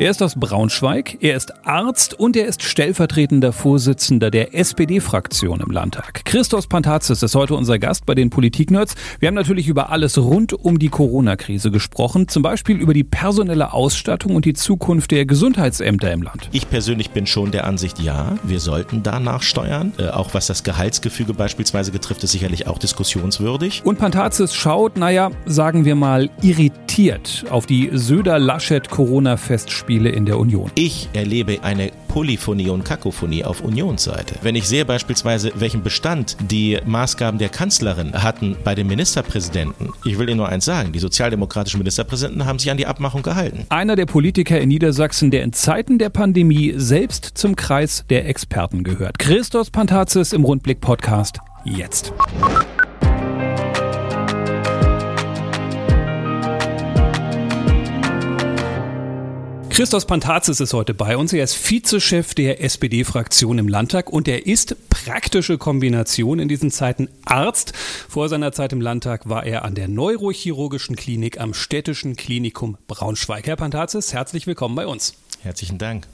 Er ist aus Braunschweig, er ist Arzt und er ist stellvertretender Vorsitzender der SPD-Fraktion im Landtag. Christos Pantazis ist heute unser Gast bei den Politik-Nerds. Wir haben natürlich über alles rund um die Corona-Krise gesprochen, zum Beispiel über die personelle Ausstattung und die Zukunft der Gesundheitsämter im Land. Ich persönlich bin schon der Ansicht, ja, wir sollten danach steuern. Äh, auch was das Gehaltsgefüge beispielsweise betrifft, ist sicherlich auch diskussionswürdig. Und Pantazis schaut, naja, sagen wir mal, irritiert auf die Söder-Laschet-Corona-Festspiele Spiele in der Union. Ich erlebe eine Polyphonie und Kakophonie auf Unionsseite. Wenn ich sehe beispielsweise, welchen Bestand die Maßgaben der Kanzlerin hatten bei den Ministerpräsidenten, ich will Ihnen nur eins sagen, die sozialdemokratischen Ministerpräsidenten haben sich an die Abmachung gehalten. Einer der Politiker in Niedersachsen, der in Zeiten der Pandemie selbst zum Kreis der Experten gehört. Christos Pantazis im Rundblick Podcast. Jetzt. Christos Pantazis ist heute bei uns. Er ist Vizechef der SPD-Fraktion im Landtag und er ist praktische Kombination in diesen Zeiten Arzt. Vor seiner Zeit im Landtag war er an der Neurochirurgischen Klinik am Städtischen Klinikum Braunschweig. Herr Pantazis, herzlich willkommen bei uns. Herzlichen Dank.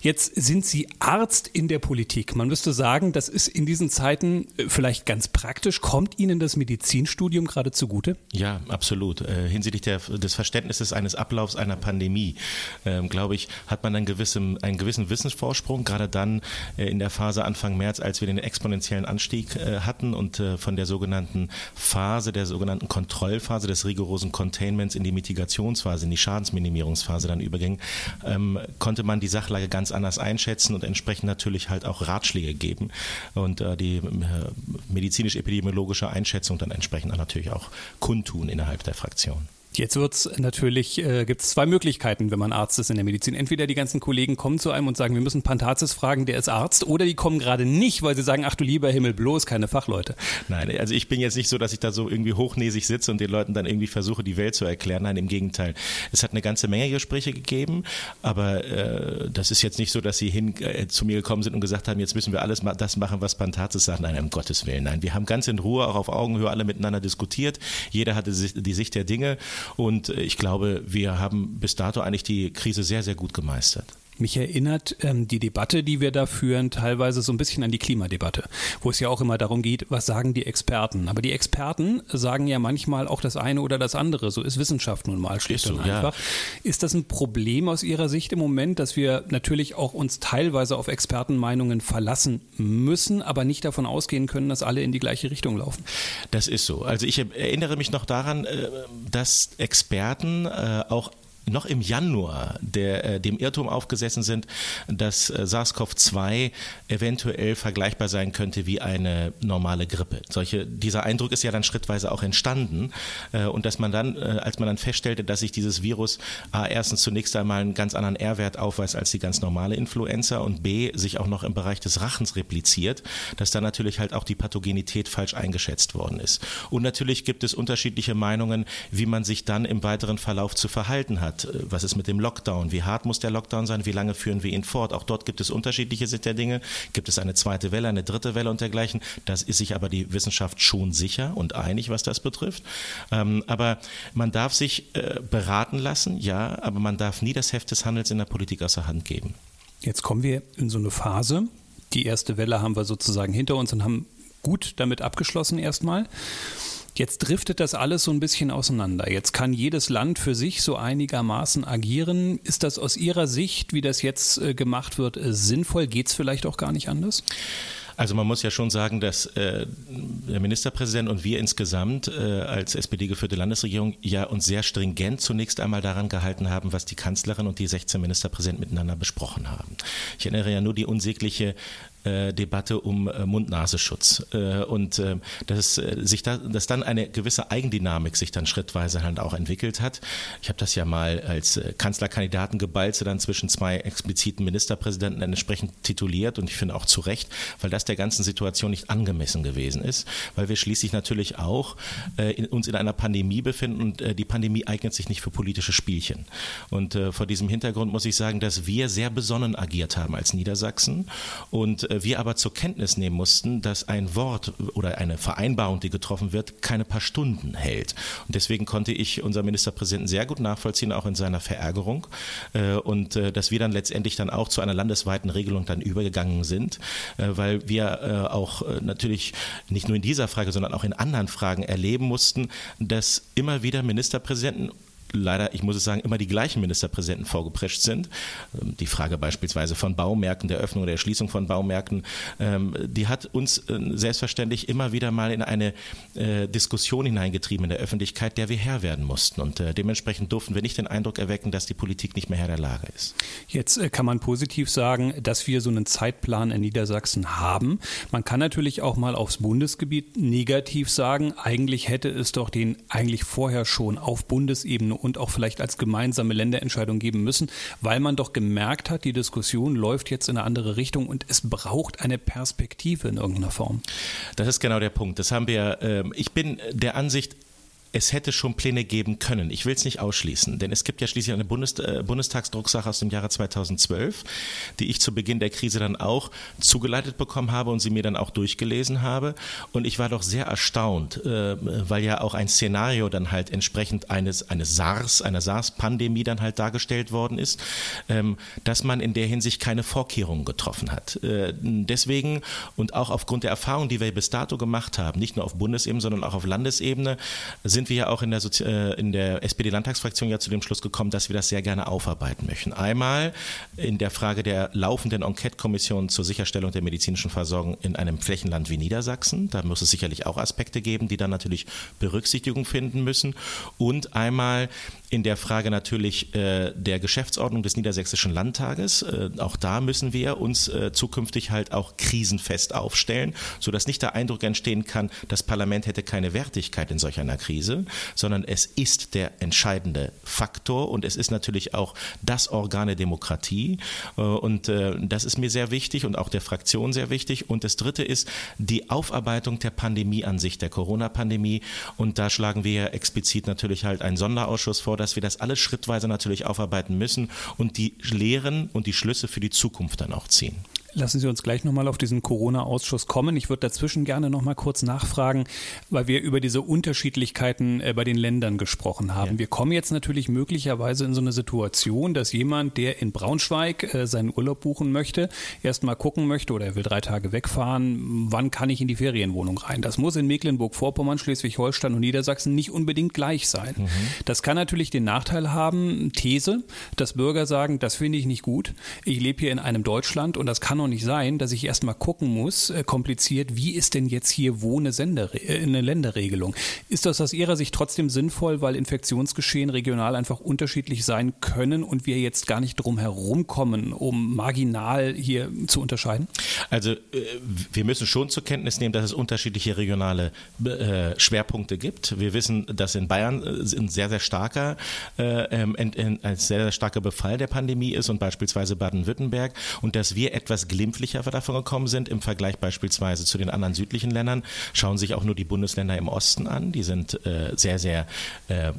Jetzt sind Sie Arzt in der Politik. Man müsste sagen, das ist in diesen Zeiten äh, vielleicht ganz praktisch. Kommt Ihnen das Medizinstudium gerade zugute? Ja, absolut. Äh, hinsichtlich der, des Verständnisses eines Ablaufs einer Pandemie, ähm, glaube ich, hat man einen gewissen, einen gewissen Wissensvorsprung, gerade dann äh, in der Phase Anfang März, als wir den exponentiellen Anstieg hatten und von der sogenannten Phase, der sogenannten Kontrollphase des rigorosen Containments in die Mitigationsphase, in die Schadensminimierungsphase dann überging, ähm, konnte man die Sachlage ganz anders einschätzen und entsprechend natürlich halt auch Ratschläge geben und äh, die äh, medizinisch-epidemiologische Einschätzung dann entsprechend natürlich auch kundtun innerhalb der Fraktion. Jetzt wird's natürlich, äh, gibt es zwei Möglichkeiten, wenn man Arzt ist in der Medizin. Entweder die ganzen Kollegen kommen zu einem und sagen, wir müssen Pantazis fragen, der ist Arzt, oder die kommen gerade nicht, weil sie sagen, ach du lieber Himmel, bloß keine Fachleute. Nein, also ich bin jetzt nicht so, dass ich da so irgendwie hochnäsig sitze und den Leuten dann irgendwie versuche, die Welt zu erklären. Nein, im Gegenteil. Es hat eine ganze Menge Gespräche gegeben, aber äh, das ist jetzt nicht so, dass sie hin äh, zu mir gekommen sind und gesagt haben, jetzt müssen wir alles ma das machen, was Pantazis sagt. Nein, um Gottes Willen. Nein, wir haben ganz in Ruhe, auch auf Augenhöhe alle miteinander diskutiert. Jeder hatte die Sicht der Dinge und äh, ich glaube, wir haben bis dato eigentlich die Krise sehr, sehr gut gemeistert. Mich erinnert ähm, die Debatte, die wir da führen, teilweise so ein bisschen an die Klimadebatte, wo es ja auch immer darum geht, was sagen die Experten. Aber die Experten sagen ja manchmal auch das eine oder das andere. So ist Wissenschaft nun mal schlicht so, und einfach. Ja. Ist das ein Problem aus Ihrer Sicht im Moment, dass wir natürlich auch uns teilweise auf Expertenmeinungen verlassen müssen, aber nicht davon ausgehen können, dass alle in die gleiche Richtung laufen? Das ist so. Also ich erinnere mich noch daran, äh, dass Experten äh, auch noch im Januar der, äh, dem Irrtum aufgesessen sind, dass äh, SARS-CoV-2 eventuell vergleichbar sein könnte wie eine normale Grippe. Solche, dieser Eindruck ist ja dann schrittweise auch entstanden äh, und dass man dann, äh, als man dann feststellte, dass sich dieses Virus A, erstens zunächst einmal einen ganz anderen R-Wert aufweist als die ganz normale Influenza und B, sich auch noch im Bereich des Rachens repliziert, dass dann natürlich halt auch die Pathogenität falsch eingeschätzt worden ist. Und natürlich gibt es unterschiedliche Meinungen, wie man sich dann im weiteren Verlauf zu verhalten hat. Was ist mit dem Lockdown? Wie hart muss der Lockdown sein? Wie lange führen wir ihn fort? Auch dort gibt es unterschiedliche Sicht der Dinge. Gibt es eine zweite Welle, eine dritte Welle und dergleichen? Das ist sich aber die Wissenschaft schon sicher und einig, was das betrifft. Ähm, aber man darf sich äh, beraten lassen, ja, aber man darf nie das Heft des Handels in der Politik aus der Hand geben. Jetzt kommen wir in so eine Phase. Die erste Welle haben wir sozusagen hinter uns und haben gut damit abgeschlossen erstmal. Jetzt driftet das alles so ein bisschen auseinander. Jetzt kann jedes Land für sich so einigermaßen agieren. Ist das aus Ihrer Sicht, wie das jetzt äh, gemacht wird, äh, sinnvoll? Geht es vielleicht auch gar nicht anders? Also man muss ja schon sagen, dass äh, der Ministerpräsident und wir insgesamt äh, als SPD geführte Landesregierung ja uns sehr stringent zunächst einmal daran gehalten haben, was die Kanzlerin und die 16 Ministerpräsidenten miteinander besprochen haben. Ich erinnere ja nur die unsägliche äh, Debatte um äh, Mund-Nasenschutz äh, und äh, dass äh, sich da, dass dann eine gewisse Eigendynamik sich dann schrittweise halt auch entwickelt hat. Ich habe das ja mal als äh, Kanzlerkandidaten geballte dann zwischen zwei expliziten Ministerpräsidenten entsprechend tituliert und ich finde auch zu Recht, weil das der ganzen Situation nicht angemessen gewesen ist, weil wir schließlich natürlich auch in, uns in einer Pandemie befinden und die Pandemie eignet sich nicht für politische Spielchen. Und vor diesem Hintergrund muss ich sagen, dass wir sehr besonnen agiert haben als Niedersachsen und wir aber zur Kenntnis nehmen mussten, dass ein Wort oder eine Vereinbarung, die getroffen wird, keine paar Stunden hält. Und deswegen konnte ich unseren Ministerpräsidenten sehr gut nachvollziehen, auch in seiner Verärgerung. Und dass wir dann letztendlich dann auch zu einer landesweiten Regelung dann übergegangen sind, weil wir auch natürlich nicht nur in dieser Frage, sondern auch in anderen Fragen erleben mussten, dass immer wieder Ministerpräsidenten leider, ich muss es sagen, immer die gleichen Ministerpräsidenten vorgeprescht sind. Ähm, die Frage beispielsweise von Baumärkten, der Öffnung oder der Schließung von Baumärkten, ähm, die hat uns äh, selbstverständlich immer wieder mal in eine äh, Diskussion hineingetrieben in der Öffentlichkeit, der wir Herr werden mussten. Und äh, dementsprechend durften wir nicht den Eindruck erwecken, dass die Politik nicht mehr Herr der Lage ist. Jetzt kann man positiv sagen, dass wir so einen Zeitplan in Niedersachsen haben. Man kann natürlich auch mal aufs Bundesgebiet negativ sagen, eigentlich hätte es doch den eigentlich vorher schon auf Bundesebene und auch vielleicht als gemeinsame Länderentscheidung geben müssen, weil man doch gemerkt hat, die Diskussion läuft jetzt in eine andere Richtung und es braucht eine Perspektive in irgendeiner Form. Das ist genau der Punkt. Das haben wir, ähm, ich bin der Ansicht, es hätte schon Pläne geben können. Ich will es nicht ausschließen, denn es gibt ja schließlich eine Bundes äh, Bundestagsdrucksache aus dem Jahre 2012, die ich zu Beginn der Krise dann auch zugeleitet bekommen habe und sie mir dann auch durchgelesen habe. Und ich war doch sehr erstaunt, äh, weil ja auch ein Szenario dann halt entsprechend eines, eines SARS, einer SARS-Pandemie dann halt dargestellt worden ist, ähm, dass man in der Hinsicht keine Vorkehrungen getroffen hat. Äh, deswegen und auch aufgrund der Erfahrung, die wir bis dato gemacht haben, nicht nur auf Bundesebene, sondern auch auf Landesebene, sind sind wir ja auch in der, Sozi äh, in der SPD-Landtagsfraktion ja zu dem Schluss gekommen, dass wir das sehr gerne aufarbeiten möchten. Einmal in der Frage der laufenden Enquete-Kommission zur Sicherstellung der medizinischen Versorgung in einem Flächenland wie Niedersachsen. Da muss es sicherlich auch Aspekte geben, die dann natürlich Berücksichtigung finden müssen. Und einmal in der Frage natürlich äh, der Geschäftsordnung des Niedersächsischen Landtages. Äh, auch da müssen wir uns äh, zukünftig halt auch krisenfest aufstellen, sodass nicht der Eindruck entstehen kann, das Parlament hätte keine Wertigkeit in solch einer Krise, sondern es ist der entscheidende Faktor und es ist natürlich auch das Organ der Demokratie. Äh, und äh, das ist mir sehr wichtig und auch der Fraktion sehr wichtig. Und das Dritte ist die Aufarbeitung der Pandemie an sich, der Corona-Pandemie. Und da schlagen wir explizit natürlich halt einen Sonderausschuss vor, dass wir das alles schrittweise natürlich aufarbeiten müssen und die Lehren und die Schlüsse für die Zukunft dann auch ziehen. Lassen Sie uns gleich nochmal auf diesen Corona-Ausschuss kommen. Ich würde dazwischen gerne nochmal kurz nachfragen, weil wir über diese Unterschiedlichkeiten äh, bei den Ländern gesprochen haben. Ja. Wir kommen jetzt natürlich möglicherweise in so eine Situation, dass jemand, der in Braunschweig äh, seinen Urlaub buchen möchte, erstmal gucken möchte oder er will drei Tage wegfahren, wann kann ich in die Ferienwohnung rein. Das muss in Mecklenburg-Vorpommern, Schleswig-Holstein und Niedersachsen nicht unbedingt gleich sein. Mhm. Das kann natürlich den Nachteil haben, These, dass Bürger sagen, das finde ich nicht gut. Ich lebe hier in einem Deutschland und das kann doch nicht sein, dass ich erstmal gucken muss, äh, kompliziert, wie ist denn jetzt hier wo eine, Sender, äh, eine Länderregelung? Ist das aus Ihrer Sicht trotzdem sinnvoll, weil Infektionsgeschehen regional einfach unterschiedlich sein können und wir jetzt gar nicht drum herum kommen, um marginal hier zu unterscheiden? Also äh, wir müssen schon zur Kenntnis nehmen, dass es unterschiedliche regionale äh, Schwerpunkte gibt. Wir wissen, dass in Bayern äh, ein sehr, sehr starker, äh, ähm, ein sehr, sehr starker Befall der Pandemie ist und beispielsweise Baden-Württemberg und dass wir etwas glimpflicher davon gekommen sind im Vergleich beispielsweise zu den anderen südlichen Ländern. Schauen sich auch nur die Bundesländer im Osten an. Die sind äh, sehr, sehr äh,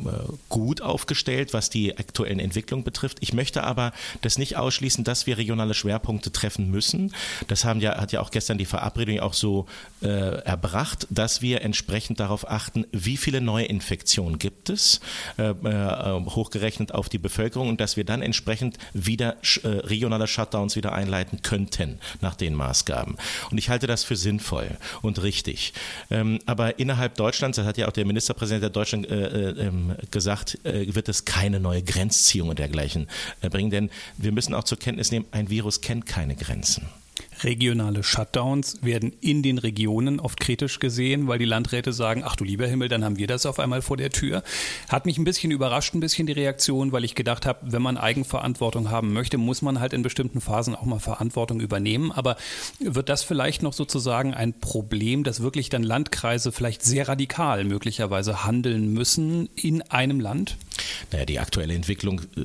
gut aufgestellt, was die aktuellen Entwicklungen betrifft. Ich möchte aber das nicht ausschließen, dass wir regionale Schwerpunkte treffen müssen. Das haben ja, hat ja auch gestern die Verabredung auch so äh, erbracht, dass wir entsprechend darauf achten, wie viele neue Infektionen gibt es, äh, äh, hochgerechnet auf die Bevölkerung und dass wir dann entsprechend wieder äh, regionale Shutdowns wieder einleiten könnten könnten nach den Maßgaben. Und ich halte das für sinnvoll und richtig. Ähm, aber innerhalb Deutschlands, das hat ja auch der Ministerpräsident der Deutschland äh, äh, ähm, gesagt, äh, wird es keine neue Grenzziehung und dergleichen äh, bringen. Denn wir müssen auch zur Kenntnis nehmen, ein Virus kennt keine Grenzen. Regionale Shutdowns werden in den Regionen oft kritisch gesehen, weil die Landräte sagen, ach du lieber Himmel, dann haben wir das auf einmal vor der Tür. Hat mich ein bisschen überrascht, ein bisschen die Reaktion, weil ich gedacht habe, wenn man Eigenverantwortung haben möchte, muss man halt in bestimmten Phasen auch mal Verantwortung übernehmen. Aber wird das vielleicht noch sozusagen ein Problem, dass wirklich dann Landkreise vielleicht sehr radikal möglicherweise handeln müssen in einem Land? Naja, die aktuelle Entwicklung äh,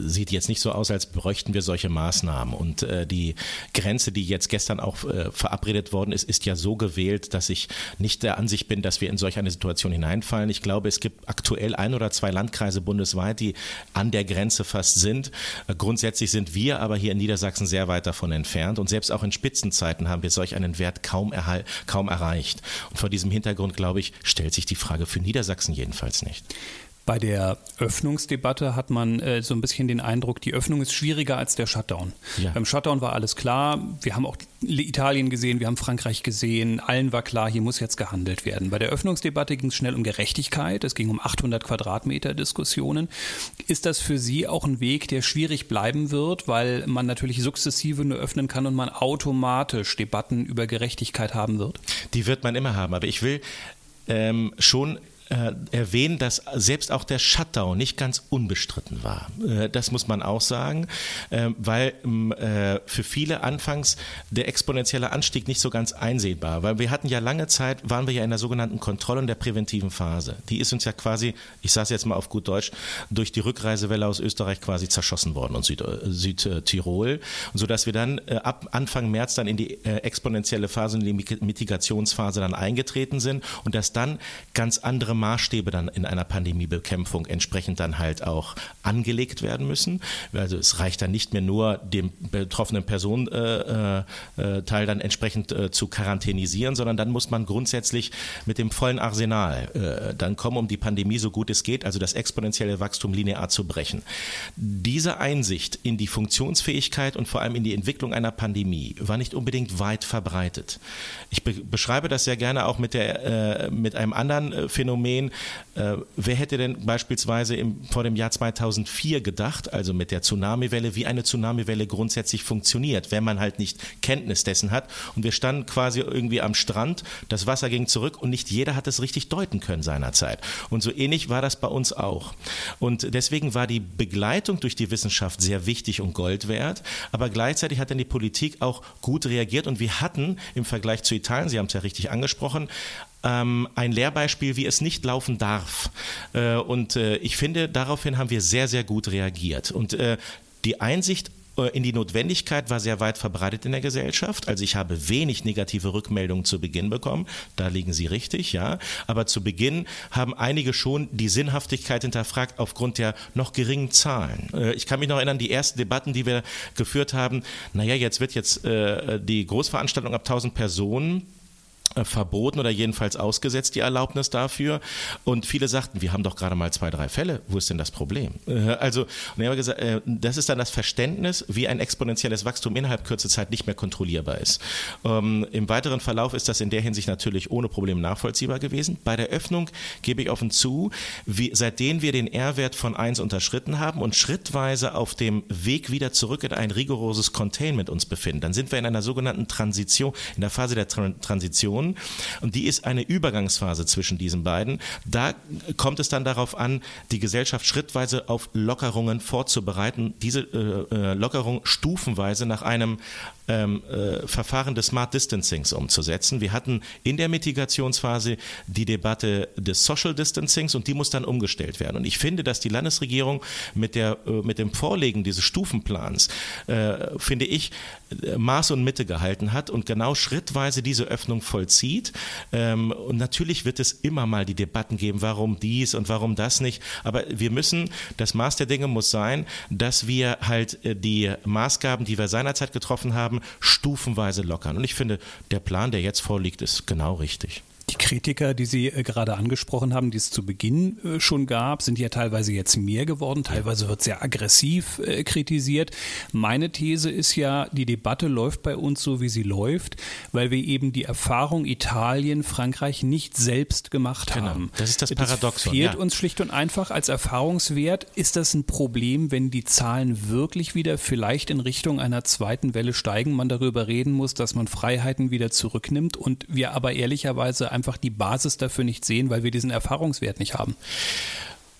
sieht jetzt nicht so aus, als bräuchten wir solche Maßnahmen. Und äh, die Grenze, die jetzt gestern auch äh, verabredet worden ist, ist ja so gewählt, dass ich nicht der Ansicht bin, dass wir in solch eine Situation hineinfallen. Ich glaube, es gibt aktuell ein oder zwei Landkreise bundesweit, die an der Grenze fast sind. Äh, grundsätzlich sind wir aber hier in Niedersachsen sehr weit davon entfernt. Und selbst auch in Spitzenzeiten haben wir solch einen Wert kaum, kaum erreicht. Und vor diesem Hintergrund, glaube ich, stellt sich die Frage für Niedersachsen jedenfalls nicht. Bei der Öffnungsdebatte hat man äh, so ein bisschen den Eindruck, die Öffnung ist schwieriger als der Shutdown. Ja. Beim Shutdown war alles klar. Wir haben auch Italien gesehen, wir haben Frankreich gesehen. Allen war klar, hier muss jetzt gehandelt werden. Bei der Öffnungsdebatte ging es schnell um Gerechtigkeit. Es ging um 800 Quadratmeter Diskussionen. Ist das für Sie auch ein Weg, der schwierig bleiben wird, weil man natürlich sukzessive nur öffnen kann und man automatisch Debatten über Gerechtigkeit haben wird? Die wird man immer haben. Aber ich will ähm, schon äh, erwähnen, dass selbst auch der Shutdown nicht ganz unbestritten war. Äh, das muss man auch sagen, äh, weil ähm, äh, für viele anfangs der exponentielle Anstieg nicht so ganz einsehbar, weil wir hatten ja lange Zeit, waren wir ja in der sogenannten Kontrolle und der präventiven Phase. Die ist uns ja quasi, ich sage es jetzt mal auf gut Deutsch, durch die Rückreisewelle aus Österreich quasi zerschossen worden und Süd, äh, Südtirol, sodass wir dann äh, ab Anfang März dann in die exponentielle Phase, in die Mitigationsphase dann eingetreten sind und dass dann ganz andere Maßstäbe dann in einer Pandemiebekämpfung entsprechend dann halt auch angelegt werden müssen. Also es reicht dann nicht mehr nur, dem betroffenen Personenteil äh, äh, dann entsprechend äh, zu quarantänisieren, sondern dann muss man grundsätzlich mit dem vollen Arsenal äh, dann kommen, um die Pandemie so gut es geht, also das exponentielle Wachstum linear zu brechen. Diese Einsicht in die Funktionsfähigkeit und vor allem in die Entwicklung einer Pandemie war nicht unbedingt weit verbreitet. Ich be beschreibe das sehr gerne auch mit, der, äh, mit einem anderen äh, Phänomen, Phänomen. Äh, wer hätte denn beispielsweise im, vor dem Jahr 2004 gedacht, also mit der Tsunamiwelle, wie eine Tsunamiwelle grundsätzlich funktioniert, wenn man halt nicht Kenntnis dessen hat. Und wir standen quasi irgendwie am Strand, das Wasser ging zurück und nicht jeder hat es richtig deuten können seinerzeit. Und so ähnlich war das bei uns auch. Und deswegen war die Begleitung durch die Wissenschaft sehr wichtig und Gold wert, aber gleichzeitig hat dann die Politik auch gut reagiert und wir hatten im Vergleich zu Italien, Sie haben es ja richtig angesprochen, ähm, ein Lehrbeispiel, wie es nicht laufen darf. Äh, und äh, ich finde, daraufhin haben wir sehr, sehr gut reagiert. Und äh, die Einsicht äh, in die Notwendigkeit war sehr weit verbreitet in der Gesellschaft. Also ich habe wenig negative Rückmeldungen zu Beginn bekommen. Da liegen Sie richtig, ja. Aber zu Beginn haben einige schon die Sinnhaftigkeit hinterfragt aufgrund der noch geringen Zahlen. Äh, ich kann mich noch erinnern, die ersten Debatten, die wir geführt haben. Naja, jetzt wird jetzt äh, die Großveranstaltung ab 1000 Personen verboten oder jedenfalls ausgesetzt, die Erlaubnis dafür. Und viele sagten, wir haben doch gerade mal zwei, drei Fälle. Wo ist denn das Problem? Äh, also, und ich habe gesagt, äh, das ist dann das Verständnis, wie ein exponentielles Wachstum innerhalb kürzer Zeit nicht mehr kontrollierbar ist. Ähm, Im weiteren Verlauf ist das in der Hinsicht natürlich ohne Problem nachvollziehbar gewesen. Bei der Öffnung gebe ich offen zu, wie, seitdem wir den R-Wert von 1 unterschritten haben und schrittweise auf dem Weg wieder zurück in ein rigoroses Containment uns befinden, dann sind wir in einer sogenannten Transition, in der Phase der Transition Diskussion. Und die ist eine Übergangsphase zwischen diesen beiden. Da kommt es dann darauf an, die Gesellschaft schrittweise auf Lockerungen vorzubereiten, diese äh, äh Lockerung stufenweise nach einem ähm, äh, Verfahren des Smart Distancings umzusetzen. Wir hatten in der Mitigationsphase die Debatte des Social Distancings und die muss dann umgestellt werden. Und ich finde, dass die Landesregierung mit, der, äh, mit dem Vorlegen dieses Stufenplans, äh, finde ich, äh, Maß und Mitte gehalten hat und genau schrittweise diese Öffnung vollzieht. Ähm, und natürlich wird es immer mal die Debatten geben, warum dies und warum das nicht. Aber wir müssen, das Maß der Dinge muss sein, dass wir halt äh, die Maßgaben, die wir seinerzeit getroffen haben, stufenweise lockern. Und ich finde, der Plan, der jetzt vorliegt, ist genau richtig. Kritiker, die Sie äh, gerade angesprochen haben, die es zu Beginn äh, schon gab, sind ja teilweise jetzt mehr geworden. Teilweise wird sehr aggressiv äh, kritisiert. Meine These ist ja, die Debatte läuft bei uns so, wie sie läuft, weil wir eben die Erfahrung Italien, Frankreich nicht selbst gemacht genau. haben. Das ist das Paradoxon. Das fehlt ja. uns schlicht und einfach als Erfahrungswert. Ist das ein Problem, wenn die Zahlen wirklich wieder vielleicht in Richtung einer zweiten Welle steigen, man darüber reden muss, dass man Freiheiten wieder zurücknimmt und wir aber ehrlicherweise einfach die Basis dafür nicht sehen, weil wir diesen Erfahrungswert nicht haben.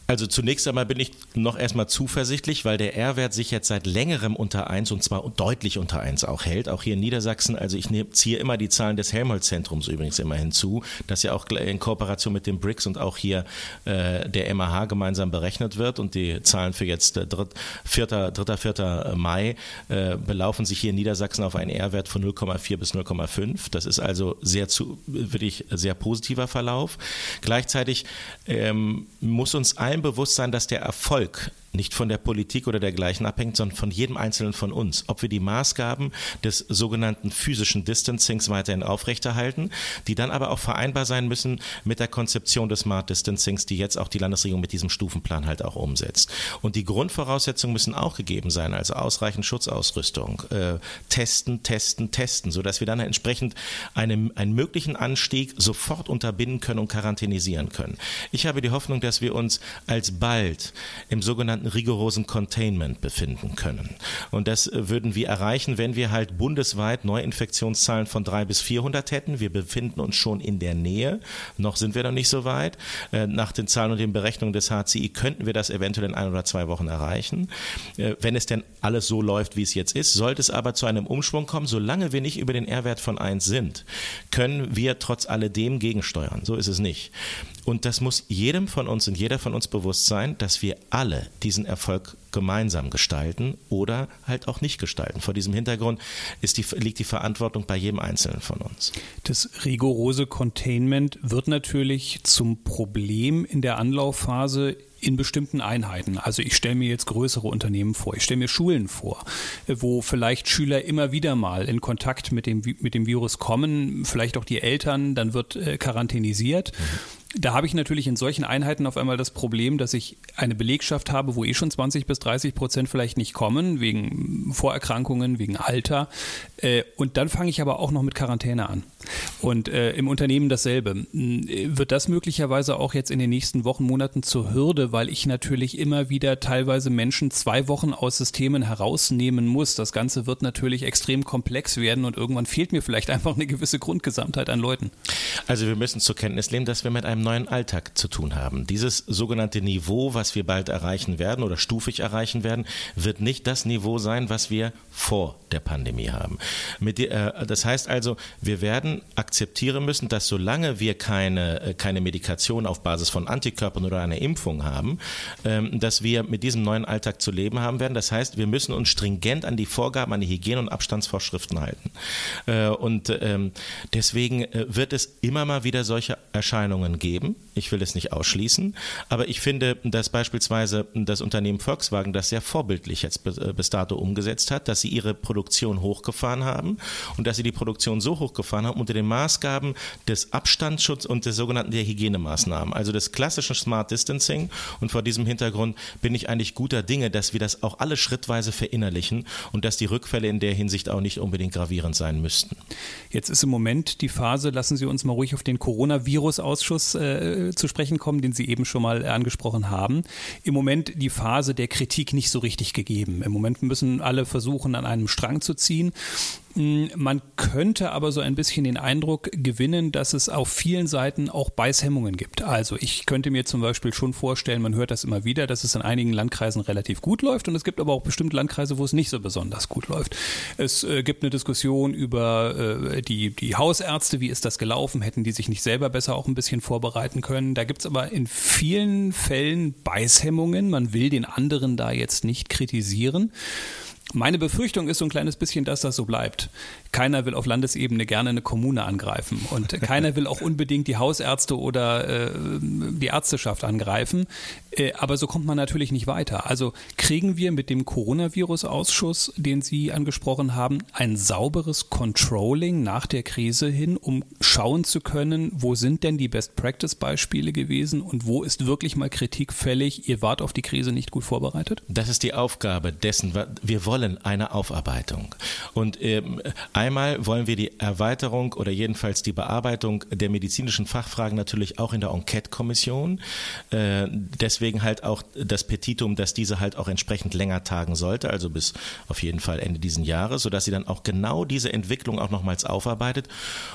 Also zunächst einmal bin ich noch erstmal zuversichtlich, weil der R-Wert sich jetzt seit längerem unter 1 und zwar deutlich unter 1 auch hält, auch hier in Niedersachsen. Also ich ziehe immer die Zahlen des Helmholtz-Zentrums übrigens immer hinzu, das ja auch in Kooperation mit dem BRICS und auch hier äh, der MAH gemeinsam berechnet wird und die Zahlen für jetzt äh, 3. 4. 4. Mai äh, belaufen sich hier in Niedersachsen auf einen R-Wert von 0,4 bis 0,5. Das ist also sehr zu, wirklich sehr positiver Verlauf. Gleichzeitig ähm, muss uns allen bewusst sein, dass der Erfolg nicht von der Politik oder dergleichen abhängt, sondern von jedem Einzelnen von uns. Ob wir die Maßgaben des sogenannten physischen Distancings weiterhin aufrechterhalten, die dann aber auch vereinbar sein müssen mit der Konzeption des Smart Distancings, die jetzt auch die Landesregierung mit diesem Stufenplan halt auch umsetzt. Und die Grundvoraussetzungen müssen auch gegeben sein, also ausreichend Schutzausrüstung, äh, testen, testen, testen, sodass wir dann entsprechend einem, einen möglichen Anstieg sofort unterbinden können und quarantänisieren können. Ich habe die Hoffnung, dass wir uns alsbald im sogenannten rigorosen Containment befinden können. Und das äh, würden wir erreichen, wenn wir halt bundesweit Neuinfektionszahlen von 300 bis 400 hätten. Wir befinden uns schon in der Nähe. Noch sind wir noch nicht so weit. Äh, nach den Zahlen und den Berechnungen des HCI könnten wir das eventuell in ein oder zwei Wochen erreichen. Äh, wenn es denn alles so läuft, wie es jetzt ist, sollte es aber zu einem Umschwung kommen, solange wir nicht über den R-Wert von 1 sind, können wir trotz alledem gegensteuern. So ist es nicht. Und das muss jedem von uns und jeder von uns bewusst sein, dass wir alle diesen Erfolg gemeinsam gestalten oder halt auch nicht gestalten. Vor diesem Hintergrund die, liegt die Verantwortung bei jedem Einzelnen von uns. Das rigorose Containment wird natürlich zum Problem in der Anlaufphase in bestimmten Einheiten. Also ich stelle mir jetzt größere Unternehmen vor, ich stelle mir Schulen vor, wo vielleicht Schüler immer wieder mal in Kontakt mit dem, mit dem Virus kommen, vielleicht auch die Eltern, dann wird äh, quarantänisiert. Mhm. Da habe ich natürlich in solchen Einheiten auf einmal das Problem, dass ich eine Belegschaft habe, wo eh schon 20 bis 30 Prozent vielleicht nicht kommen, wegen Vorerkrankungen, wegen Alter. Äh, und dann fange ich aber auch noch mit Quarantäne an. Und äh, im Unternehmen dasselbe. Wird das möglicherweise auch jetzt in den nächsten Wochen, Monaten zur Hürde, weil ich natürlich immer wieder teilweise Menschen zwei Wochen aus Systemen herausnehmen muss? Das Ganze wird natürlich extrem komplex werden und irgendwann fehlt mir vielleicht einfach eine gewisse Grundgesamtheit an Leuten. Also wir müssen zur Kenntnis nehmen, dass wir mit einem neuen Alltag zu tun haben. Dieses sogenannte Niveau, was wir bald erreichen werden oder stufig erreichen werden, wird nicht das Niveau sein, was wir vor der Pandemie haben. Die, äh, das heißt also, wir werden akzeptieren müssen, dass solange wir keine, äh, keine Medikation auf Basis von Antikörpern oder einer Impfung haben, ähm, dass wir mit diesem neuen Alltag zu leben haben werden. Das heißt, wir müssen uns stringent an die Vorgaben, an die Hygiene- und Abstandsvorschriften halten. Äh, und ähm, deswegen äh, wird es immer mal wieder solche Erscheinungen geben. Ich will es nicht ausschließen, aber ich finde, dass beispielsweise das Unternehmen Volkswagen das sehr vorbildlich jetzt bis dato umgesetzt hat, dass sie ihre Produktion hochgefahren haben und dass sie die Produktion so hochgefahren haben unter den Maßgaben des Abstandsschutzes und des sogenannten der Hygienemaßnahmen, also des klassischen Smart Distancing. Und vor diesem Hintergrund bin ich eigentlich guter Dinge, dass wir das auch alle schrittweise verinnerlichen und dass die Rückfälle in der Hinsicht auch nicht unbedingt gravierend sein müssten. Jetzt ist im Moment die Phase, lassen Sie uns mal ruhig auf den Coronavirus-Ausschuss äh, zu sprechen kommen, den Sie eben schon mal angesprochen haben. Im Moment die Phase der Kritik nicht so richtig gegeben. Im Moment müssen alle versuchen, an einem Strang zu ziehen. Hm, man könnte aber so ein bisschen den Eindruck gewinnen, dass es auf vielen Seiten auch Beißhemmungen gibt. Also ich könnte mir zum Beispiel schon vorstellen, man hört das immer wieder, dass es in einigen Landkreisen relativ gut läuft und es gibt aber auch bestimmte Landkreise, wo es nicht so besonders gut läuft. Es äh, gibt eine Diskussion über äh, die, die Hausärzte, wie ist das gelaufen, hätten die sich nicht selber besser auch ein bisschen vorbereiten können. Da gibt es aber in vielen Fällen Beißhemmungen. Man will den anderen da jetzt nicht kritisieren. Meine Befürchtung ist so ein kleines bisschen, dass das so bleibt. Keiner will auf Landesebene gerne eine Kommune angreifen und keiner will auch unbedingt die Hausärzte oder äh, die Ärzteschaft angreifen. Äh, aber so kommt man natürlich nicht weiter. Also kriegen wir mit dem Coronavirus-Ausschuss, den Sie angesprochen haben, ein sauberes Controlling nach der Krise hin, um schauen zu können, wo sind denn die Best-Practice-Beispiele gewesen und wo ist wirklich mal Kritik fällig? Ihr wart auf die Krise nicht gut vorbereitet? Das ist die Aufgabe dessen. Wir wollen eine Aufarbeitung. Und ähm, einmal wollen wir die Erweiterung oder jedenfalls die Bearbeitung der medizinischen Fachfragen natürlich auch in der Enquete-Kommission. Äh, deswegen halt auch das Petitum, dass diese halt auch entsprechend länger tagen sollte, also bis auf jeden Fall Ende diesen Jahres, sodass sie dann auch genau diese Entwicklung auch nochmals aufarbeitet.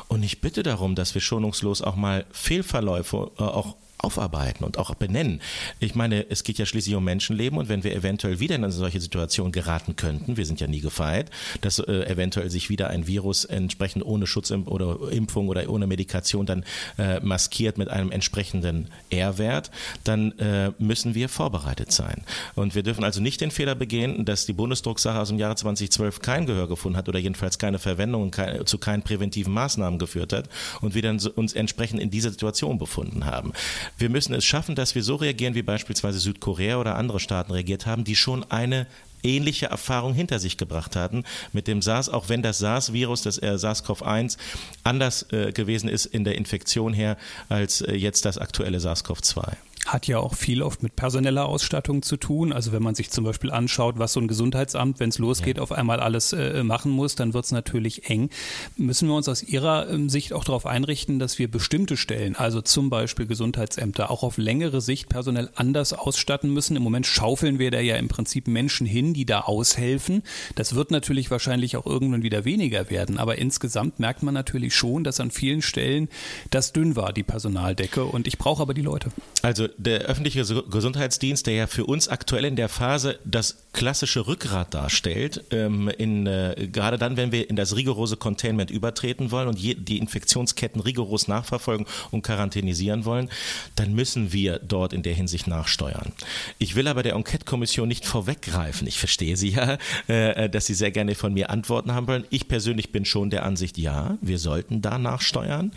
Und ich bitte darum, dass wir schonungslos auch mal Fehlverläufe äh, auch aufarbeiten und auch benennen. Ich meine, es geht ja schließlich um Menschenleben und wenn wir eventuell wieder in eine solche Situation geraten könnten, wir sind ja nie gefeit, dass äh, eventuell sich wieder ein Virus entsprechend ohne Schutz oder Impfung oder ohne Medikation dann äh, maskiert mit einem entsprechenden R-Wert, dann äh, müssen wir vorbereitet sein. Und wir dürfen also nicht den Fehler begehen, dass die Bundesdrucksache aus dem Jahre 2012 kein Gehör gefunden hat oder jedenfalls keine Verwendung kein, zu keinen präventiven Maßnahmen geführt hat und wir dann uns entsprechend in dieser Situation befunden haben. Wir müssen es schaffen, dass wir so reagieren, wie beispielsweise Südkorea oder andere Staaten reagiert haben, die schon eine ähnliche Erfahrung hinter sich gebracht hatten mit dem SARS, auch wenn das SARS-Virus, das äh, SARS-CoV-1, anders äh, gewesen ist in der Infektion her als äh, jetzt das aktuelle SARS-CoV-2 hat ja auch viel oft mit personeller Ausstattung zu tun. Also wenn man sich zum Beispiel anschaut, was so ein Gesundheitsamt, wenn es losgeht, ja. auf einmal alles äh, machen muss, dann wird es natürlich eng. Müssen wir uns aus Ihrer ähm, Sicht auch darauf einrichten, dass wir bestimmte Stellen, also zum Beispiel Gesundheitsämter, auch auf längere Sicht personell anders ausstatten müssen? Im Moment schaufeln wir da ja im Prinzip Menschen hin, die da aushelfen. Das wird natürlich wahrscheinlich auch irgendwann wieder weniger werden. Aber insgesamt merkt man natürlich schon, dass an vielen Stellen das dünn war, die Personaldecke. Und ich brauche aber die Leute. Also der öffentliche Gesundheitsdienst, der ja für uns aktuell in der Phase das klassische Rückgrat darstellt, ähm, in, äh, gerade dann, wenn wir in das rigorose Containment übertreten wollen und je, die Infektionsketten rigoros nachverfolgen und quarantänisieren wollen, dann müssen wir dort in der Hinsicht nachsteuern. Ich will aber der Enquete-Kommission nicht vorweggreifen. Ich verstehe Sie ja, äh, dass Sie sehr gerne von mir Antworten haben wollen. Ich persönlich bin schon der Ansicht, ja, wir sollten da nachsteuern.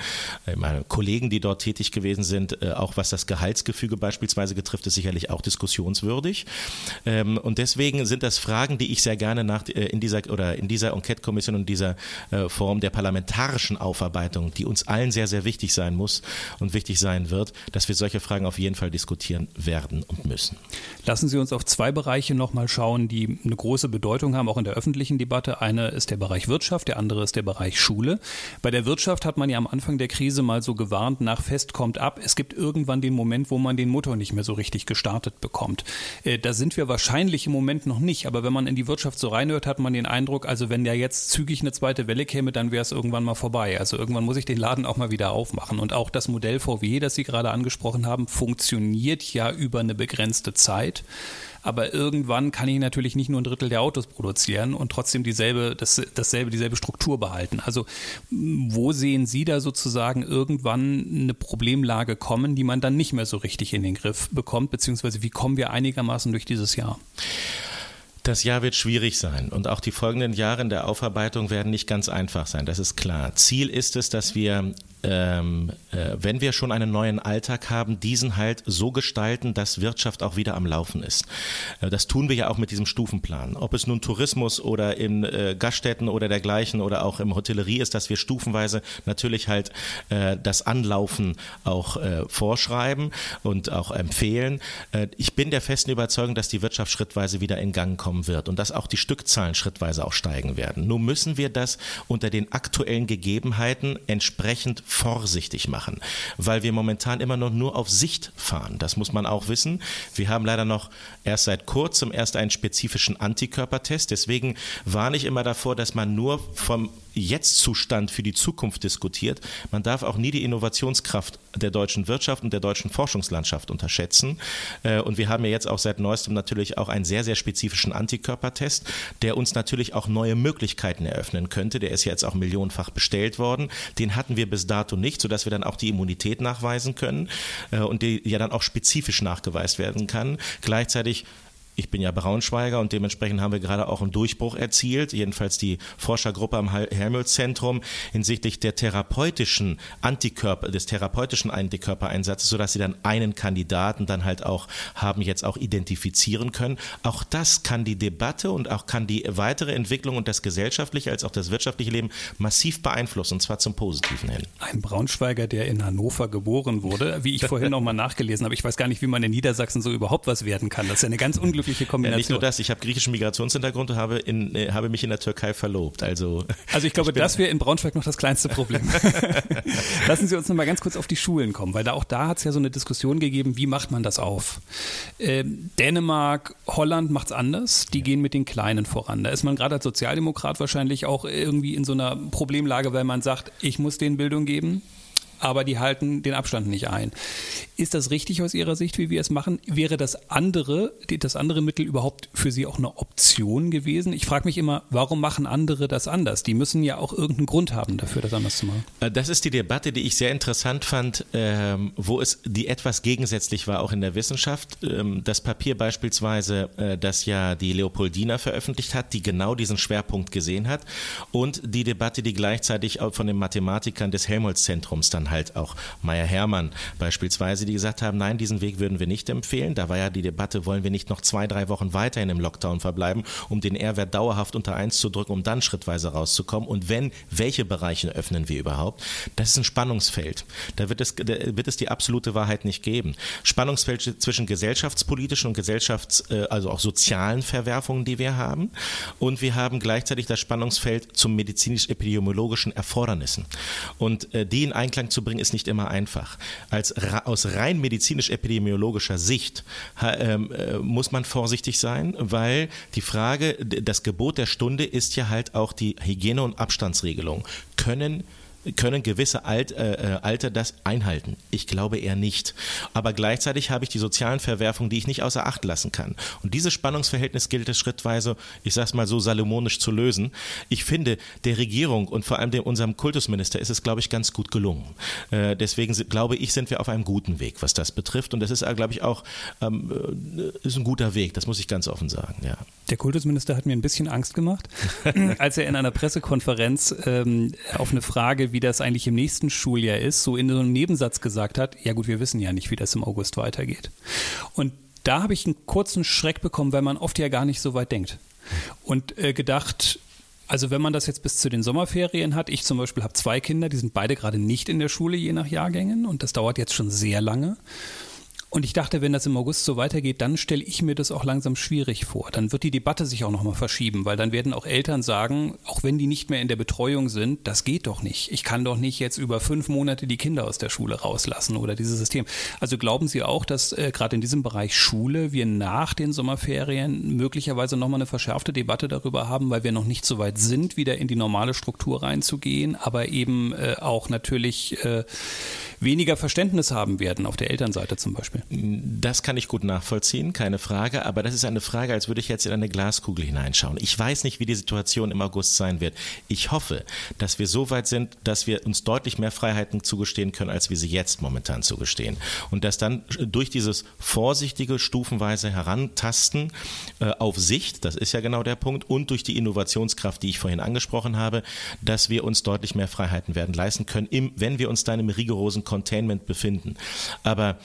Äh, meine Kollegen, die dort tätig gewesen sind, äh, auch was das Gehaltsgefüge beispielsweise getrifft, ist sicherlich auch diskussionswürdig. Ähm, und deswegen sind das Fragen, die ich sehr gerne nach, äh, in dieser oder in dieser Enquete-Kommission und dieser äh, Form der parlamentarischen Aufarbeitung, die uns allen sehr, sehr wichtig sein muss und wichtig sein wird, dass wir solche Fragen auf jeden Fall diskutieren werden und müssen. Lassen Sie uns auf zwei Bereiche nochmal schauen, die eine große Bedeutung haben, auch in der öffentlichen Debatte. Eine ist der Bereich Wirtschaft, der andere ist der Bereich Schule. Bei der Wirtschaft hat man ja am Anfang der Krise mal so gewarnt, nach Fest kommt ab. Es gibt irgendwann den Moment, wo man den Motor nicht mehr so richtig gestartet bekommt. Äh, da sind wir wahrscheinlich im Moment noch nicht, aber wenn man in die Wirtschaft so reinhört, hat man den Eindruck, also wenn ja jetzt zügig eine zweite Welle käme, dann wäre es irgendwann mal vorbei. Also irgendwann muss ich den Laden auch mal wieder aufmachen. Und auch das Modell VW, das Sie gerade angesprochen haben, funktioniert ja über eine begrenzte Zeit. Aber irgendwann kann ich natürlich nicht nur ein Drittel der Autos produzieren und trotzdem dieselbe, das, dasselbe, dieselbe Struktur behalten. Also wo sehen Sie da sozusagen irgendwann eine Problemlage kommen, die man dann nicht mehr so richtig in den Griff bekommt, beziehungsweise wie kommen wir einigermaßen durch dieses Jahr? Das Jahr wird schwierig sein und auch die folgenden Jahre in der Aufarbeitung werden nicht ganz einfach sein, das ist klar. Ziel ist es, dass wir ähm, äh, wenn wir schon einen neuen Alltag haben, diesen halt so gestalten, dass Wirtschaft auch wieder am Laufen ist. Äh, das tun wir ja auch mit diesem Stufenplan. Ob es nun Tourismus oder in äh, Gaststätten oder dergleichen oder auch im Hotellerie ist, dass wir stufenweise natürlich halt äh, das Anlaufen auch äh, vorschreiben und auch empfehlen. Äh, ich bin der festen Überzeugung, dass die Wirtschaft schrittweise wieder in Gang kommen wird und dass auch die Stückzahlen schrittweise auch steigen werden. Nun müssen wir das unter den aktuellen Gegebenheiten entsprechend vorsichtig machen, weil wir momentan immer noch nur auf Sicht fahren. Das muss man auch wissen. Wir haben leider noch erst seit kurzem erst einen spezifischen Antikörpertest. Deswegen warne ich immer davor, dass man nur vom Jetzt-Zustand für die Zukunft diskutiert. Man darf auch nie die Innovationskraft der deutschen Wirtschaft und der deutschen Forschungslandschaft unterschätzen. Äh, und wir haben ja jetzt auch seit neuestem natürlich auch einen sehr, sehr spezifischen Antikörpertest, der uns natürlich auch neue Möglichkeiten eröffnen könnte. Der ist jetzt auch millionenfach bestellt worden. Den hatten wir bis dato nicht, sodass wir dann auch die Immunität nachweisen können äh, und die ja dann auch spezifisch nachgeweist werden kann. Gleichzeitig ich bin ja Braunschweiger und dementsprechend haben wir gerade auch einen Durchbruch erzielt, jedenfalls die Forschergruppe am Helmholtz-Zentrum hinsichtlich der therapeutischen Antikörper, des therapeutischen Antikörpereinsatzes, sodass sie dann einen Kandidaten dann halt auch haben jetzt auch identifizieren können. Auch das kann die Debatte und auch kann die weitere Entwicklung und das gesellschaftliche als auch das wirtschaftliche Leben massiv beeinflussen und zwar zum Positiven hin. Ein Braunschweiger, der in Hannover geboren wurde, wie ich vorhin nochmal nachgelesen habe. Ich weiß gar nicht, wie man in Niedersachsen so überhaupt was werden kann. Das ist ja eine ganz unglückliche glückliche Kombination. Ja, nicht nur das, ich habe griechischen Migrationshintergrund und habe, in, äh, habe mich in der Türkei verlobt. Also, also ich glaube, ich das wäre in Braunschweig noch das kleinste Problem. Lassen Sie uns noch mal ganz kurz auf die Schulen kommen, weil da auch da hat es ja so eine Diskussion gegeben, wie macht man das auf? Ähm, Dänemark, Holland macht es anders, die ja. gehen mit den Kleinen voran. Da ist man gerade als Sozialdemokrat wahrscheinlich auch irgendwie in so einer Problemlage, weil man sagt, ich muss denen Bildung geben, aber die halten den Abstand nicht ein. Ist das richtig aus Ihrer Sicht, wie wir es machen? Wäre das andere, das andere Mittel überhaupt für Sie auch eine Option gewesen? Ich frage mich immer, warum machen andere das anders? Die müssen ja auch irgendeinen Grund haben dafür, das anders zu machen. Äh, das ist die Debatte, die ich sehr interessant fand, ähm, wo es die etwas gegensätzlich war, auch in der Wissenschaft. Ähm, das Papier beispielsweise, äh, das ja die Leopoldina veröffentlicht hat, die genau diesen Schwerpunkt gesehen hat und die Debatte, die gleichzeitig auch von den Mathematikern des Helmholtz-Zentrums dann halt auch Meyer Hermann beispielsweise, die gesagt haben, nein, diesen Weg würden wir nicht empfehlen. Da war ja die Debatte, wollen wir nicht noch zwei, drei Wochen weiter in dem Lockdown verbleiben, um den R-Wert dauerhaft unter eins zu drücken, um dann schrittweise rauszukommen und wenn, welche Bereiche öffnen wir überhaupt? Das ist ein Spannungsfeld. Da wird es, da wird es die absolute Wahrheit nicht geben. Spannungsfeld zwischen gesellschaftspolitischen und gesellschafts-, äh, also auch sozialen Verwerfungen, die wir haben. Und wir haben gleichzeitig das Spannungsfeld zum medizinisch-epidemiologischen Erfordernissen. Und äh, die in Einklang zu ist nicht immer einfach. Als, aus rein medizinisch-epidemiologischer Sicht ähm, äh, muss man vorsichtig sein, weil die Frage, das Gebot der Stunde ist ja halt auch die Hygiene- und Abstandsregelung. Können können gewisse Alt, äh, äh, Alter das einhalten? Ich glaube eher nicht. Aber gleichzeitig habe ich die sozialen Verwerfungen, die ich nicht außer Acht lassen kann. Und dieses Spannungsverhältnis gilt es schrittweise, ich sage es mal so salomonisch zu lösen. Ich finde, der Regierung und vor allem dem, unserem Kultusminister ist es, glaube ich, ganz gut gelungen. Äh, deswegen glaube ich, sind wir auf einem guten Weg, was das betrifft. Und das ist, äh, glaube ich, auch ähm, äh, ist ein guter Weg. Das muss ich ganz offen sagen. Ja. Der Kultusminister hat mir ein bisschen Angst gemacht, als er in einer Pressekonferenz ähm, auf eine Frage, wie das eigentlich im nächsten Schuljahr ist, so in so einem Nebensatz gesagt hat, ja gut, wir wissen ja nicht, wie das im August weitergeht. Und da habe ich einen kurzen Schreck bekommen, weil man oft ja gar nicht so weit denkt. Und äh, gedacht, also wenn man das jetzt bis zu den Sommerferien hat, ich zum Beispiel habe zwei Kinder, die sind beide gerade nicht in der Schule, je nach Jahrgängen, und das dauert jetzt schon sehr lange. Und ich dachte, wenn das im August so weitergeht, dann stelle ich mir das auch langsam schwierig vor. Dann wird die Debatte sich auch nochmal verschieben, weil dann werden auch Eltern sagen, auch wenn die nicht mehr in der Betreuung sind, das geht doch nicht. Ich kann doch nicht jetzt über fünf Monate die Kinder aus der Schule rauslassen oder dieses System. Also glauben Sie auch, dass äh, gerade in diesem Bereich Schule wir nach den Sommerferien möglicherweise nochmal eine verschärfte Debatte darüber haben, weil wir noch nicht so weit sind, wieder in die normale Struktur reinzugehen, aber eben äh, auch natürlich äh, weniger Verständnis haben werden, auf der Elternseite zum Beispiel? Das kann ich gut nachvollziehen, keine Frage. Aber das ist eine Frage, als würde ich jetzt in eine Glaskugel hineinschauen. Ich weiß nicht, wie die Situation im August sein wird. Ich hoffe, dass wir so weit sind, dass wir uns deutlich mehr Freiheiten zugestehen können, als wir sie jetzt momentan zugestehen. Und dass dann durch dieses vorsichtige, stufenweise Herantasten äh, auf Sicht, das ist ja genau der Punkt, und durch die Innovationskraft, die ich vorhin angesprochen habe, dass wir uns deutlich mehr Freiheiten werden leisten können, im, wenn wir uns da in einem rigorosen Containment befinden. Aber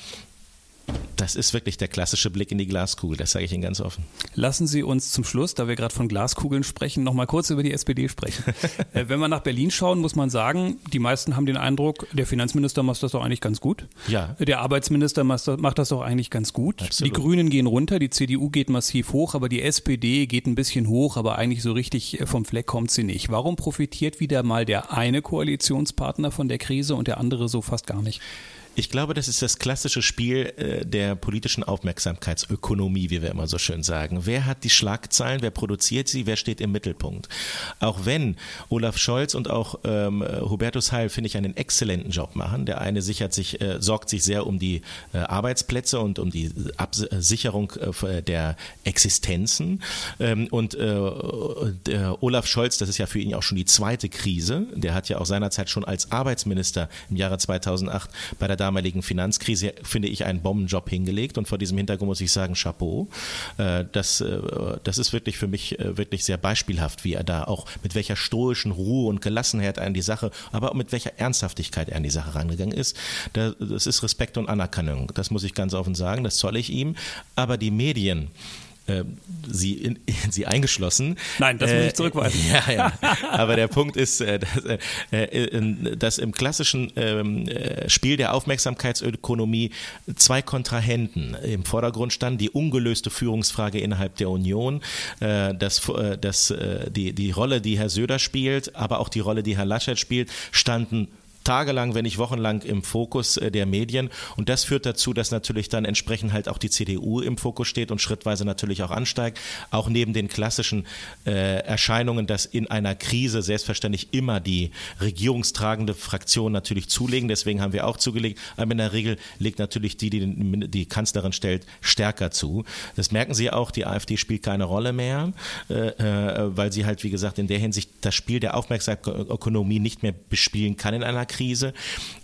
das ist wirklich der klassische Blick in die Glaskugel, das sage ich Ihnen ganz offen. Lassen Sie uns zum Schluss, da wir gerade von Glaskugeln sprechen, noch mal kurz über die SPD sprechen. Äh, wenn wir nach Berlin schauen, muss man sagen, die meisten haben den Eindruck, der Finanzminister macht das doch eigentlich ganz gut. Ja. Der Arbeitsminister macht das doch eigentlich ganz gut. Absolut. Die Grünen gehen runter, die CDU geht massiv hoch, aber die SPD geht ein bisschen hoch, aber eigentlich so richtig vom Fleck kommt sie nicht. Warum profitiert wieder mal der eine Koalitionspartner von der Krise und der andere so fast gar nicht? Ich glaube, das ist das klassische Spiel äh, der politischen Aufmerksamkeitsökonomie, wie wir immer so schön sagen. Wer hat die Schlagzeilen, wer produziert sie, wer steht im Mittelpunkt? Auch wenn Olaf Scholz und auch ähm, Hubertus Heil, finde ich, einen exzellenten Job machen. Der eine sichert sich, äh, sorgt sich sehr um die äh, Arbeitsplätze und um die Abs äh, Sicherung äh, der Existenzen. Ähm, und äh, Olaf Scholz, das ist ja für ihn auch schon die zweite Krise. Der hat ja auch seinerzeit schon als Arbeitsminister im Jahre 2008 bei der damaligen Finanzkrise, finde ich, einen Bombenjob hingelegt. Und vor diesem Hintergrund muss ich sagen, Chapeau. Äh, das, äh, das ist wirklich für mich äh, wirklich sehr beispielhaft, wie er da auch mit welcher stoischen Ruhe und Gelassenheit er an die Sache, aber auch mit welcher Ernsthaftigkeit er an die Sache rangegangen ist. Das ist Respekt und Anerkennung. Das muss ich ganz offen sagen. Das zolle ich ihm. Aber die Medien, äh, sie, in, sie eingeschlossen. Nein, das muss ich äh, zurückweisen. ja, ja. Aber der Punkt ist, äh, dass, dass im klassischen ähm, Spiel der Aufmerksamkeitsökonomie zwei Kontrahenten im Vordergrund standen. Die ungelöste Führungsfrage innerhalb der Union, das, das, die, die Rolle, die Herr Söder spielt, aber auch die Rolle, die Herr Laschet spielt, standen tagelang, wenn nicht wochenlang im Fokus äh, der Medien. Und das führt dazu, dass natürlich dann entsprechend halt auch die CDU im Fokus steht und schrittweise natürlich auch ansteigt. Auch neben den klassischen äh, Erscheinungen, dass in einer Krise selbstverständlich immer die regierungstragende Fraktion natürlich zulegen. Deswegen haben wir auch zugelegt. Aber in der Regel legt natürlich die, die die Kanzlerin stellt, stärker zu. Das merken Sie auch. Die AfD spielt keine Rolle mehr, äh, äh, weil sie halt, wie gesagt, in der Hinsicht das Spiel der Aufmerksamkeitsökonomie nicht mehr bespielen kann in einer Krise.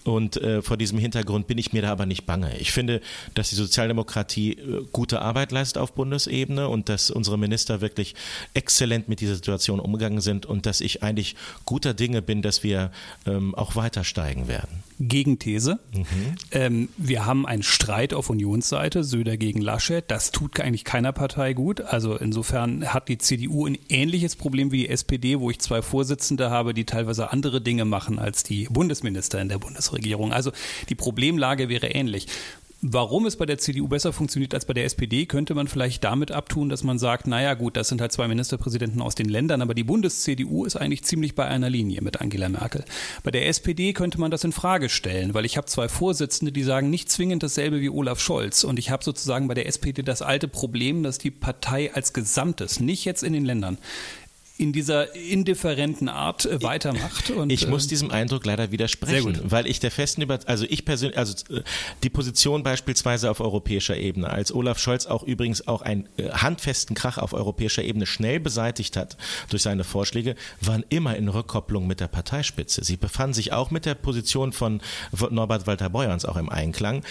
Und äh, vor diesem Hintergrund bin ich mir da aber nicht bange. Ich finde, dass die Sozialdemokratie äh, gute Arbeit leistet auf Bundesebene und dass unsere Minister wirklich exzellent mit dieser Situation umgegangen sind und dass ich eigentlich guter Dinge bin, dass wir ähm, auch weiter steigen werden. Gegenthese. Mhm. Ähm, wir haben einen Streit auf Unionsseite, Söder gegen Laschet. Das tut eigentlich keiner Partei gut. Also insofern hat die CDU ein ähnliches Problem wie die SPD, wo ich zwei Vorsitzende habe, die teilweise andere Dinge machen als die Bundesminister in der Bundesregierung. Also die Problemlage wäre ähnlich. Warum es bei der CDU besser funktioniert als bei der SPD, könnte man vielleicht damit abtun, dass man sagt, naja gut, das sind halt zwei Ministerpräsidenten aus den Ländern, aber die Bundes-CDU ist eigentlich ziemlich bei einer Linie mit Angela Merkel. Bei der SPD könnte man das in Frage stellen, weil ich habe zwei Vorsitzende, die sagen nicht zwingend dasselbe wie Olaf Scholz. Und ich habe sozusagen bei der SPD das alte Problem, dass die Partei als Gesamtes, nicht jetzt in den Ländern, in dieser indifferenten Art äh, weitermacht. Und, ich muss ähm, diesem Eindruck leider widersprechen, weil ich der festen über, also ich persönlich, also äh, die Position beispielsweise auf europäischer Ebene, als Olaf Scholz auch übrigens auch einen äh, handfesten Krach auf europäischer Ebene schnell beseitigt hat durch seine Vorschläge, waren immer in Rückkopplung mit der Parteispitze. Sie befanden sich auch mit der Position von Norbert Walter Beuerns auch im Einklang.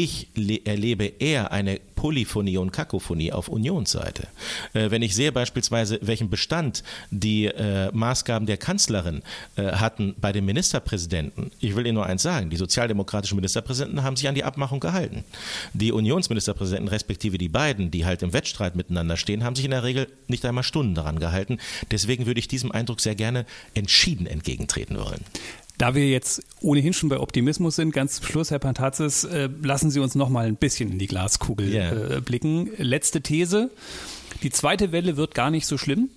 Ich erlebe eher eine Polyphonie und Kakophonie auf Unionsseite. Äh, wenn ich sehe beispielsweise, welchen Bestand die äh, Maßgaben der Kanzlerin äh, hatten bei den Ministerpräsidenten, ich will Ihnen nur eins sagen, die sozialdemokratischen Ministerpräsidenten haben sich an die Abmachung gehalten. Die Unionsministerpräsidenten, respektive die beiden, die halt im Wettstreit miteinander stehen, haben sich in der Regel nicht einmal Stunden daran gehalten. Deswegen würde ich diesem Eindruck sehr gerne entschieden entgegentreten wollen. Da wir jetzt ohnehin schon bei Optimismus sind, ganz zum Schluss, Herr Pantazis, äh, lassen Sie uns noch mal ein bisschen in die Glaskugel yeah. äh, blicken. Letzte These. Die zweite Welle wird gar nicht so schlimm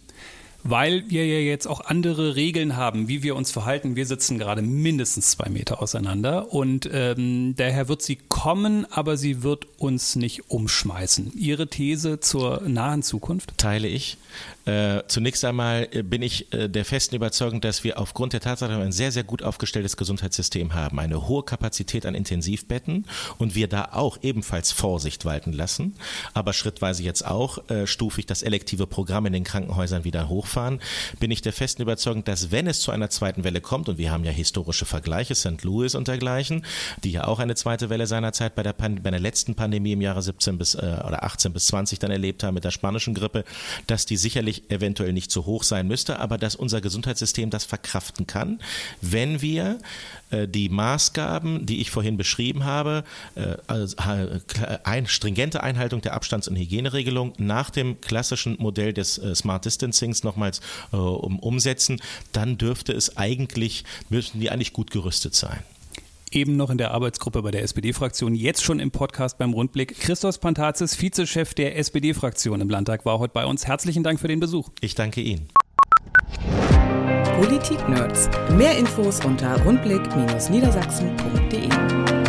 weil wir ja jetzt auch andere Regeln haben, wie wir uns verhalten. Wir sitzen gerade mindestens zwei Meter auseinander und ähm, daher wird sie kommen, aber sie wird uns nicht umschmeißen. Ihre These zur nahen Zukunft? Teile ich. Äh, zunächst einmal äh, bin ich äh, der festen Überzeugung, dass wir aufgrund der Tatsache ein sehr, sehr gut aufgestelltes Gesundheitssystem haben, eine hohe Kapazität an Intensivbetten und wir da auch ebenfalls Vorsicht walten lassen, aber schrittweise jetzt auch äh, stufig das elektive Programm in den Krankenhäusern wieder hochfahren, bin ich der festen Überzeugung, dass wenn es zu einer zweiten Welle kommt, und wir haben ja historische Vergleiche, St. Louis und dergleichen, die ja auch eine zweite Welle seinerzeit bei der, Pan bei der letzten Pandemie im Jahre 17 bis äh, oder 18 bis 20 dann erlebt haben mit der spanischen Grippe, dass die sicherlich sicherlich eventuell nicht so hoch sein müsste, aber dass unser Gesundheitssystem das verkraften kann, wenn wir äh, die Maßgaben, die ich vorhin beschrieben habe, äh, also, ein, stringente Einhaltung der Abstands- und Hygieneregelung nach dem klassischen Modell des äh, Smart Distancings nochmals um, umsetzen, dann dürfte es eigentlich, müssten die eigentlich gut gerüstet sein eben noch in der Arbeitsgruppe bei der SPD-Fraktion, jetzt schon im Podcast beim Rundblick. Christos Pantazis, Vizechef der SPD-Fraktion im Landtag, war heute bei uns. Herzlichen Dank für den Besuch. Ich danke Ihnen. Politik-Nerds. Mehr Infos unter rundblick-niedersachsen.de.